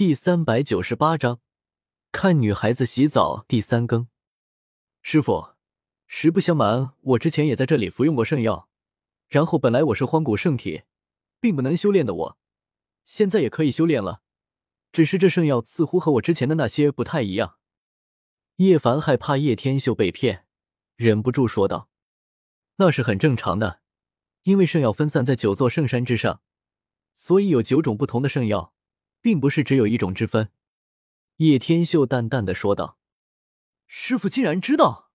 第三百九十八章，看女孩子洗澡第三更。师傅，实不相瞒，我之前也在这里服用过圣药，然后本来我是荒古圣体，并不能修炼的我，现在也可以修炼了。只是这圣药似乎和我之前的那些不太一样。叶凡害怕叶天秀被骗，忍不住说道：“那是很正常的，因为圣药分散在九座圣山之上，所以有九种不同的圣药。”并不是只有一种之分，叶天秀淡淡的说道：“师傅竟然知道？”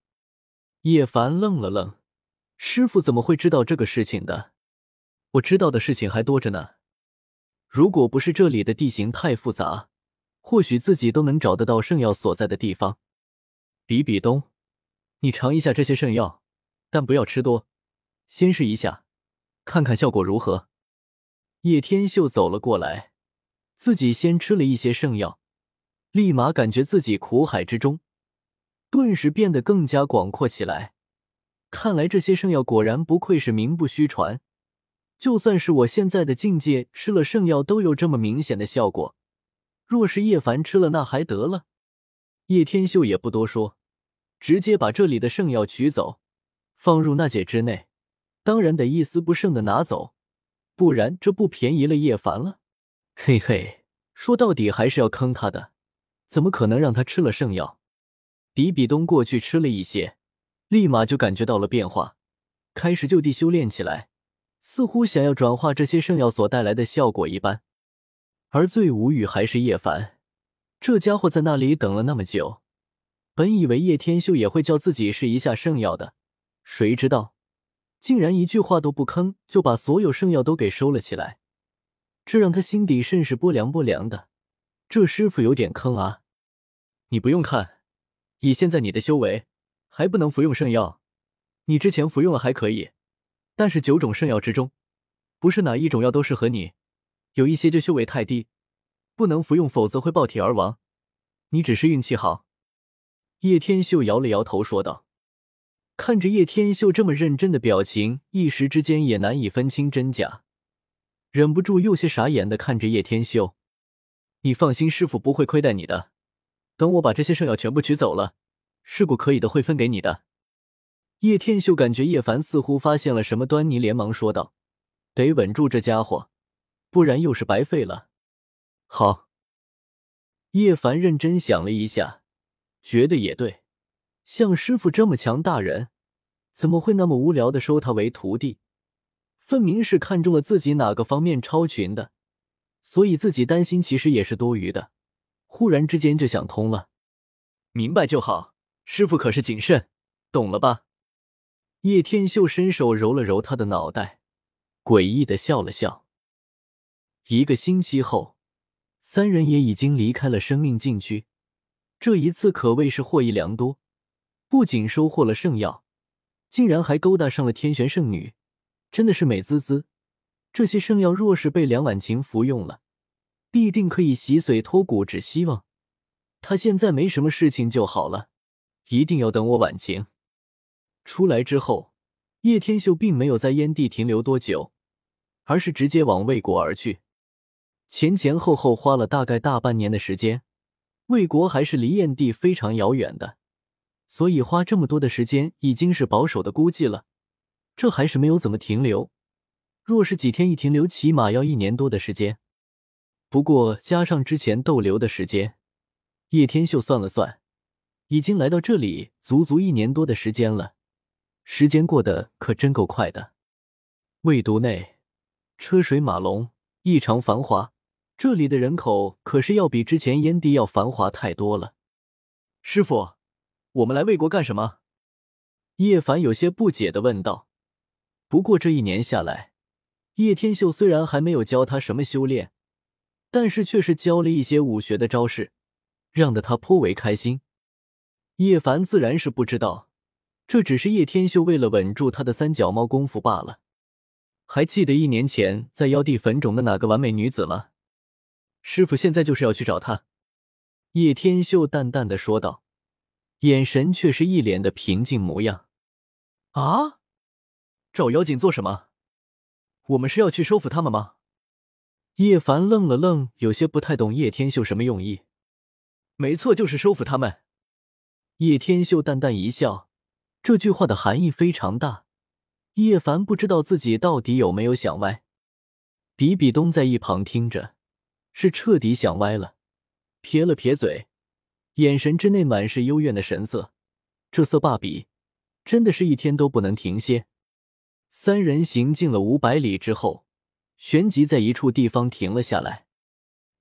叶凡愣了愣：“师傅怎么会知道这个事情的？我知道的事情还多着呢。如果不是这里的地形太复杂，或许自己都能找得到圣药所在的地方。”比比东，你尝一下这些圣药，但不要吃多，先试一下，看看效果如何。叶天秀走了过来。自己先吃了一些圣药，立马感觉自己苦海之中顿时变得更加广阔起来。看来这些圣药果然不愧是名不虚传，就算是我现在的境界，吃了圣药都有这么明显的效果。若是叶凡吃了，那还得了？叶天秀也不多说，直接把这里的圣药取走，放入纳戒之内。当然得一丝不剩的拿走，不然这不便宜了叶凡了。嘿嘿，说到底还是要坑他的，怎么可能让他吃了圣药？比比东过去吃了一些，立马就感觉到了变化，开始就地修炼起来，似乎想要转化这些圣药所带来的效果一般。而最无语还是叶凡，这家伙在那里等了那么久，本以为叶天秀也会叫自己试一下圣药的，谁知道竟然一句话都不吭，就把所有圣药都给收了起来。这让他心底甚是波凉波凉的，这师傅有点坑啊！你不用看，以现在你的修为，还不能服用圣药。你之前服用了还可以，但是九种圣药之中，不是哪一种药都适合你，有一些就修为太低，不能服用，否则会爆体而亡。你只是运气好。叶天秀摇了摇头说道，看着叶天秀这么认真的表情，一时之间也难以分清真假。忍不住又些傻眼的看着叶天秀，你放心，师傅不会亏待你的。等我把这些圣药全部取走了，事故可以的会分给你的。叶天秀感觉叶凡似乎发现了什么端倪，连忙说道：“得稳住这家伙，不然又是白费了。”好，叶凡认真想了一下，觉得也对，像师傅这么强大人，怎么会那么无聊的收他为徒弟？分明是看中了自己哪个方面超群的，所以自己担心其实也是多余的。忽然之间就想通了，明白就好。师傅可是谨慎，懂了吧？叶天秀伸手揉了揉他的脑袋，诡异的笑了笑。一个星期后，三人也已经离开了生命禁区。这一次可谓是获益良多，不仅收获了圣药，竟然还勾搭上了天玄圣女。真的是美滋滋！这些圣药若是被梁婉晴服用了，必定可以洗髓脱骨。只希望他现在没什么事情就好了。一定要等我婉晴出来之后，叶天秀并没有在燕地停留多久，而是直接往魏国而去。前前后后花了大概大半年的时间，魏国还是离燕地非常遥远的，所以花这么多的时间已经是保守的估计了。这还是没有怎么停留，若是几天一停留，起码要一年多的时间。不过加上之前逗留的时间，叶天秀算了算，已经来到这里足足一年多的时间了。时间过得可真够快的。魏都内车水马龙，异常繁华，这里的人口可是要比之前燕地要繁华太多了。师傅，我们来魏国干什么？叶凡有些不解的问道。不过这一年下来，叶天秀虽然还没有教他什么修炼，但是却是教了一些武学的招式，让得他颇为开心。叶凡自然是不知道，这只是叶天秀为了稳住他的三脚猫功夫罢了。还记得一年前在妖帝坟冢的那个完美女子吗？师傅现在就是要去找她。叶天秀淡淡的说道，眼神却是一脸的平静模样。啊？找妖精做什么？我们是要去收服他们吗？叶凡愣了愣，有些不太懂叶天秀什么用意。没错，就是收服他们。叶天秀淡淡一笑，这句话的含义非常大。叶凡不知道自己到底有没有想歪。比比东在一旁听着，是彻底想歪了，撇了撇嘴，眼神之内满是幽怨的神色。这色霸比，真的是一天都不能停歇。三人行进了五百里之后，旋即在一处地方停了下来。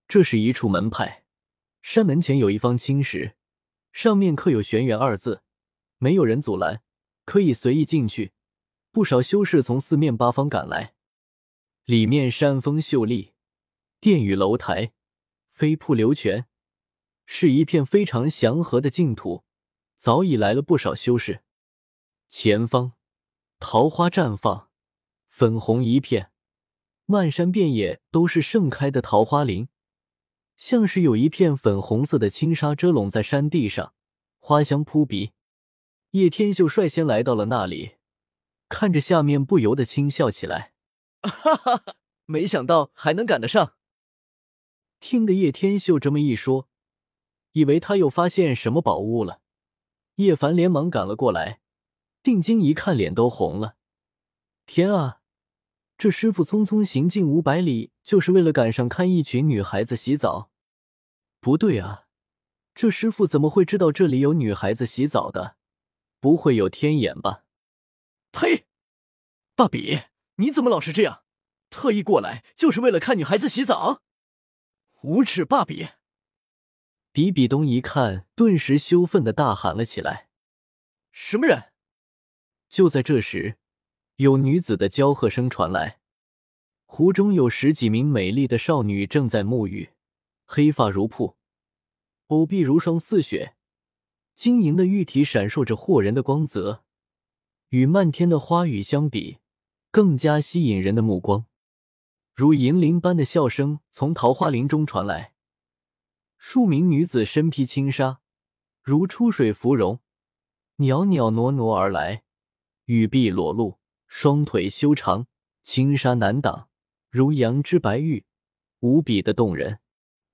这是一处门派，山门前有一方青石，上面刻有“玄元”二字，没有人阻拦，可以随意进去。不少修士从四面八方赶来，里面山峰秀丽，殿宇楼台，飞瀑流泉，是一片非常祥和的净土。早已来了不少修士。前方。桃花绽放，粉红一片，漫山遍野都是盛开的桃花林，像是有一片粉红色的轻纱遮拢在山地上，花香扑鼻。叶天秀率先来到了那里，看着下面不由得轻笑起来：“ 哈哈哈，没想到还能赶得上。”听得叶天秀这么一说，以为他又发现什么宝物了。叶凡连忙赶了过来。定睛一看，脸都红了。天啊，这师傅匆匆行进五百里，就是为了赶上看一群女孩子洗澡？不对啊，这师傅怎么会知道这里有女孩子洗澡的？不会有天眼吧？呸！大比，你怎么老是这样？特意过来就是为了看女孩子洗澡？无耻霸比！比比东一看，顿时羞愤的大喊了起来：“什么人？”就在这时，有女子的娇喝声传来。湖中有十几名美丽的少女正在沐浴，黑发如瀑，藕臂如霜似雪，晶莹的玉体闪烁着惑人的光泽，与漫天的花雨相比，更加吸引人的目光。如银铃般的笑声从桃花林中传来，数名女子身披轻纱，如出水芙蓉，袅袅挪挪而来。玉臂裸露，双腿修长，轻纱难挡，如羊脂白玉，无比的动人。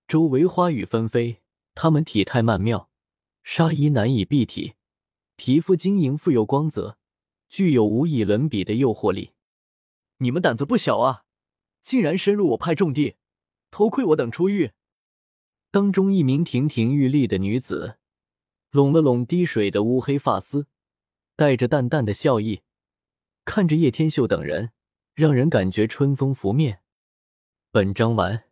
周围花雨纷飞，她们体态曼妙，纱衣难以蔽体，皮肤晶莹富有光泽，具有无以伦比的诱惑力。你们胆子不小啊，竟然深入我派重地，偷窥我等出狱。当中一名亭亭玉立的女子，拢了拢滴水的乌黑发丝。带着淡淡的笑意，看着叶天秀等人，让人感觉春风拂面。本章完。